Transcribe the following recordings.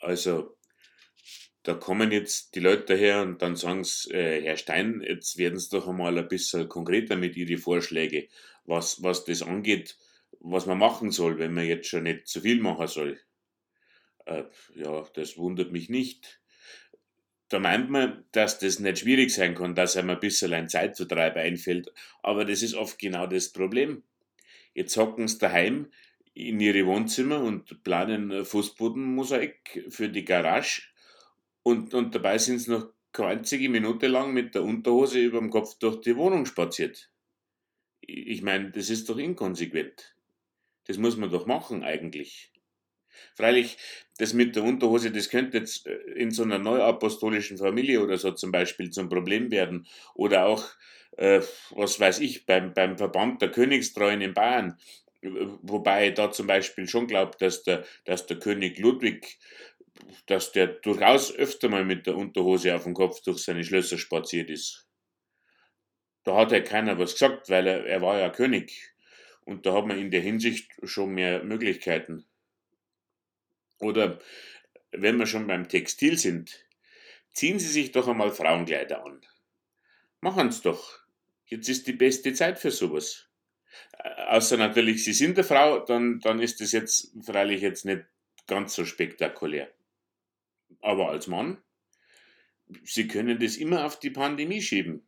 Also, da kommen jetzt die Leute daher und dann sagen sie, äh, Herr Stein, jetzt werden Sie doch einmal ein bisschen konkreter mit Ihren Vorschlägen, was, was das angeht, was man machen soll, wenn man jetzt schon nicht zu viel machen soll. Äh, ja, das wundert mich nicht. Da meint man, dass das nicht schwierig sein kann, dass einem ein bisschen ein Zeitvertreib einfällt, aber das ist oft genau das Problem. Jetzt hocken sie daheim in ihre Wohnzimmer und planen Fußbodenmosaik für die Garage und, und dabei sind sie noch keine einzige Minute lang mit der Unterhose über dem Kopf durch die Wohnung spaziert. Ich meine, das ist doch inkonsequent. Das muss man doch machen eigentlich. Freilich, das mit der Unterhose, das könnte jetzt äh, in so einer neuapostolischen Familie oder so zum Beispiel zum Problem werden. Oder auch, äh, was weiß ich, beim, beim Verband der Königstreuen in Bayern. Wobei ich da zum Beispiel schon glaube, dass der, dass der König Ludwig dass der durchaus öfter mal mit der Unterhose auf dem Kopf durch seine Schlösser spaziert ist. Da hat ja keiner was gesagt, weil er, er war ja König. Und da hat man in der Hinsicht schon mehr Möglichkeiten. Oder wenn wir schon beim Textil sind, ziehen Sie sich doch einmal Frauenkleider an. Machen's doch. Jetzt ist die beste Zeit für sowas. Außer natürlich, Sie sind eine Frau, dann, dann ist das jetzt freilich jetzt nicht ganz so spektakulär. Aber als Mann, Sie können das immer auf die Pandemie schieben.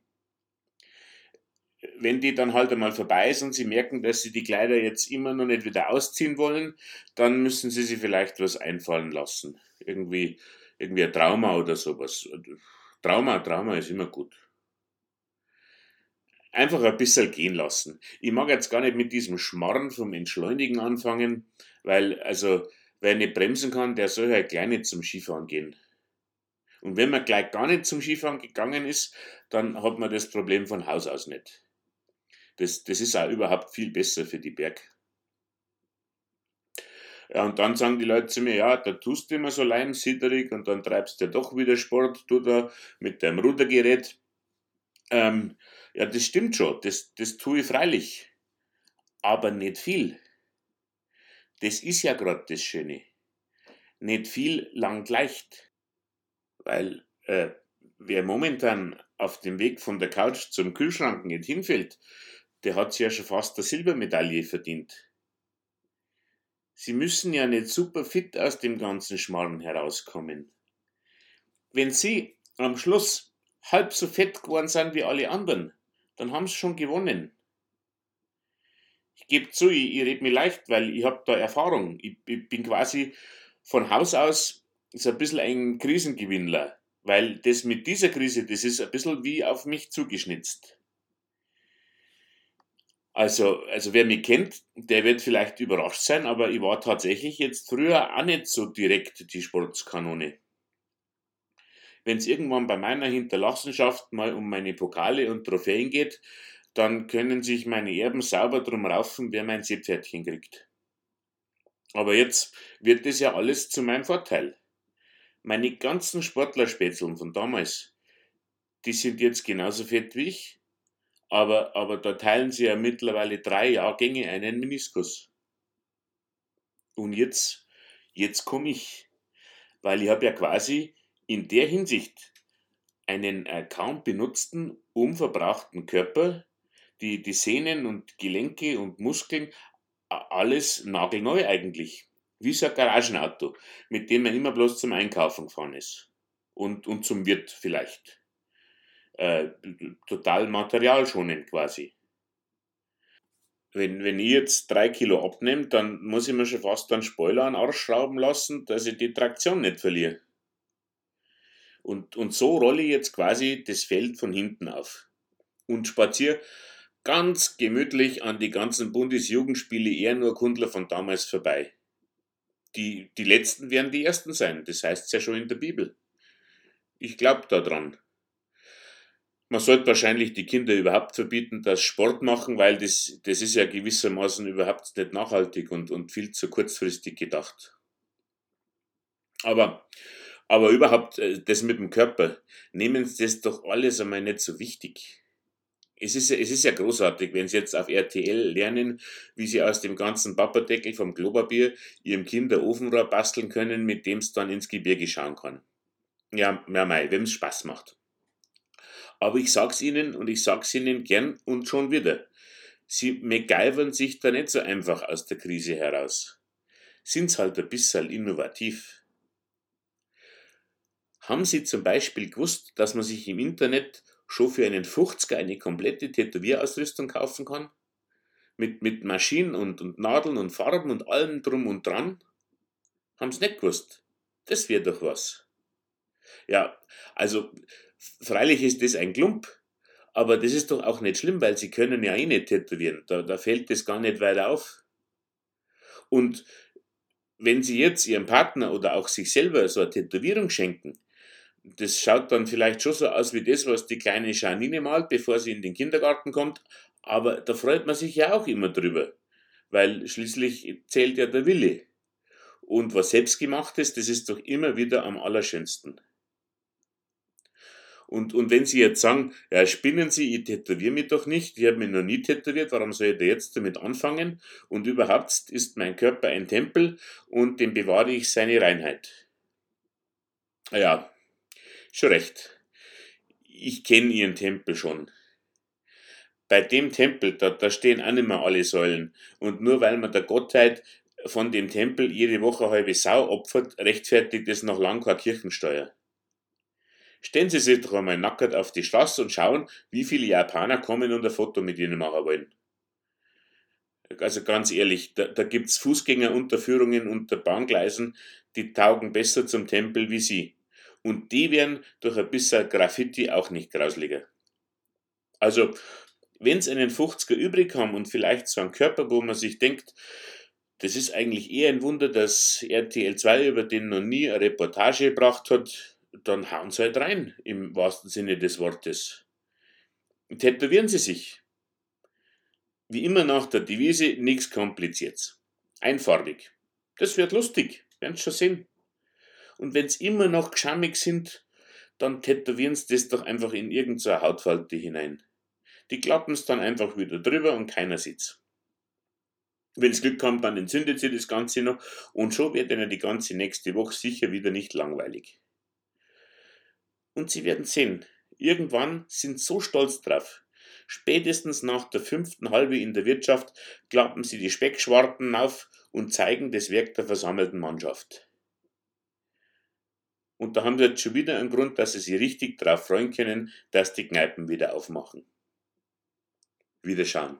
Wenn die dann halt einmal vorbei ist und Sie merken, dass Sie die Kleider jetzt immer noch nicht wieder ausziehen wollen, dann müssen Sie sich vielleicht was einfallen lassen. Irgendwie, irgendwie ein Trauma oder sowas. Trauma, Trauma ist immer gut. Einfach ein bisschen gehen lassen. Ich mag jetzt gar nicht mit diesem Schmarren vom Entschleunigen anfangen, weil, also, Wer nicht bremsen kann, der soll halt gleich nicht zum Skifahren gehen. Und wenn man gleich gar nicht zum Skifahren gegangen ist, dann hat man das Problem von Haus aus nicht. Das, das ist auch überhaupt viel besser für die Berg. Ja, und dann sagen die Leute zu mir, ja, da tust du immer so leimsiederig und dann treibst du ja doch wieder Sport, du da mit deinem Rudergerät. Ähm, ja, das stimmt schon, das, das tue ich freilich. Aber nicht viel. Das ist ja gerade das Schöne. Nicht viel lang leicht. Weil äh, wer momentan auf dem Weg von der Couch zum Kühlschrank nicht hinfällt, der hat sich ja schon fast eine Silbermedaille verdient. Sie müssen ja nicht super fit aus dem ganzen Schmarrn herauskommen. Wenn Sie am Schluss halb so fett geworden sind wie alle anderen, dann haben Sie schon gewonnen ich gebe zu, ich, ich rede mir leicht, weil ich habe da Erfahrung. Ich, ich, bin quasi von Haus aus so ein bisschen ein Krisengewinnler, weil das mit dieser Krise, das ist ein bisschen wie auf mich zugeschnitzt. Also, also wer mich kennt, der wird vielleicht überrascht sein, aber ich war tatsächlich jetzt früher auch nicht so direkt die Sportskanone. Wenn es irgendwann bei meiner Hinterlassenschaft mal um meine Pokale und Trophäen geht, dann können sich meine Erben sauber drum raufen, wer mein Seepferdchen kriegt. Aber jetzt wird es ja alles zu meinem Vorteil. Meine ganzen Sportlerspätzeln von damals, die sind jetzt genauso fett wie ich, aber, aber da teilen sie ja mittlerweile drei Jahrgänge einen Meniskus. Und jetzt, jetzt komme ich, weil ich habe ja quasi in der Hinsicht einen kaum benutzten, unverbrauchten Körper, die, die Sehnen und Gelenke und Muskeln, alles nagelneu eigentlich. Wie so ein Garagenauto, mit dem man immer bloß zum Einkaufen gefahren ist. Und, und zum Wirt vielleicht. Äh, total materialschonend quasi. Wenn, wenn ich jetzt drei Kilo abnehme, dann muss ich mir schon fast einen Spoiler an Arsch schrauben lassen, dass ich die Traktion nicht verliere. Und, und so rolle ich jetzt quasi das Feld von hinten auf und spaziere ganz gemütlich an die ganzen Bundesjugendspiele eher nur Kundler von damals vorbei. Die, die letzten werden die ersten sein, das heißt es ja schon in der Bibel. Ich glaube daran. Man sollte wahrscheinlich die Kinder überhaupt verbieten, dass Sport machen, weil das, das ist ja gewissermaßen überhaupt nicht nachhaltig und, und viel zu kurzfristig gedacht. Aber, aber überhaupt, äh, das mit dem Körper, nehmen Sie das doch alles einmal nicht so wichtig es ist, es ist ja großartig, wenn Sie jetzt auf RTL lernen, wie Sie aus dem ganzen Papperdeckel vom Klopapier Ihrem Kind ein Ofenrohr basteln können, mit dem es dann ins Gebirge schauen kann. Ja, ja mei, wem es Spaß macht. Aber ich sag's Ihnen und ich sag's Ihnen gern und schon wieder. Sie MacGyvern sich da nicht so einfach aus der Krise heraus. Sind's halt ein bisschen innovativ. Haben Sie zum Beispiel gewusst, dass man sich im Internet schon für einen 50er eine komplette Tätowierausrüstung kaufen kann? Mit, mit Maschinen und, und Nadeln und Farben und allem drum und dran? Haben's nicht gewusst? Das wäre doch was. Ja, also freilich ist das ein Klump, aber das ist doch auch nicht schlimm, weil sie können ja eh nicht tätowieren. Da, da fällt das gar nicht weiter auf. Und wenn sie jetzt ihrem Partner oder auch sich selber so eine Tätowierung schenken, das schaut dann vielleicht schon so aus wie das, was die kleine Janine malt, bevor sie in den Kindergarten kommt, aber da freut man sich ja auch immer drüber, weil schließlich zählt ja der Wille. Und was selbstgemachtes, das ist doch immer wieder am allerschönsten. Und, und wenn Sie jetzt sagen, ja, spinnen Sie, ich tätowiere mich doch nicht, ich habe mich noch nie tätowiert, warum soll ich da jetzt damit anfangen? Und überhaupt ist mein Körper ein Tempel und dem bewahre ich seine Reinheit. Ja, schon recht. Ich kenne Ihren Tempel schon. Bei dem Tempel, da, da stehen auch nicht mehr alle Säulen. Und nur weil man der Gottheit von dem Tempel jede Woche halbe Sau opfert, rechtfertigt es noch lang keine Kirchensteuer. Stellen Sie sich doch einmal nackert auf die Straße und schauen, wie viele Japaner kommen und ein Foto mit Ihnen machen wollen. Also ganz ehrlich, da, da gibt es Fußgängerunterführungen unter Bahngleisen, die taugen besser zum Tempel wie Sie. Und die werden durch ein bisschen Graffiti auch nicht grauslicher. Also, wenn Sie einen 50er übrig haben und vielleicht so einen Körper, wo man sich denkt, das ist eigentlich eher ein Wunder, dass RTL 2 über den noch nie eine Reportage gebracht hat, dann hauen sie halt rein, im wahrsten Sinne des Wortes. Tätowieren sie sich. Wie immer nach der Devise, nichts kompliziertes. Einfarbig. Das wird lustig, werden schon sehen. Und wenn sie immer noch geschammig sind, dann tätowieren sie das doch einfach in irgendeine Hautfalte hinein. Die klappen es dann einfach wieder drüber und keiner sieht's. Wenn es Glück haben, dann entzündet sie das Ganze noch und schon wird ihnen die ganze nächste Woche sicher wieder nicht langweilig. Und Sie werden sehen, irgendwann sind so stolz drauf. Spätestens nach der fünften Halbe in der Wirtschaft klappen sie die Speckschwarten auf und zeigen das Werk der versammelten Mannschaft. Und da haben wir jetzt schon wieder einen Grund, dass sie sich richtig darauf freuen können, dass die Kneipen wieder aufmachen. Wiederschauen.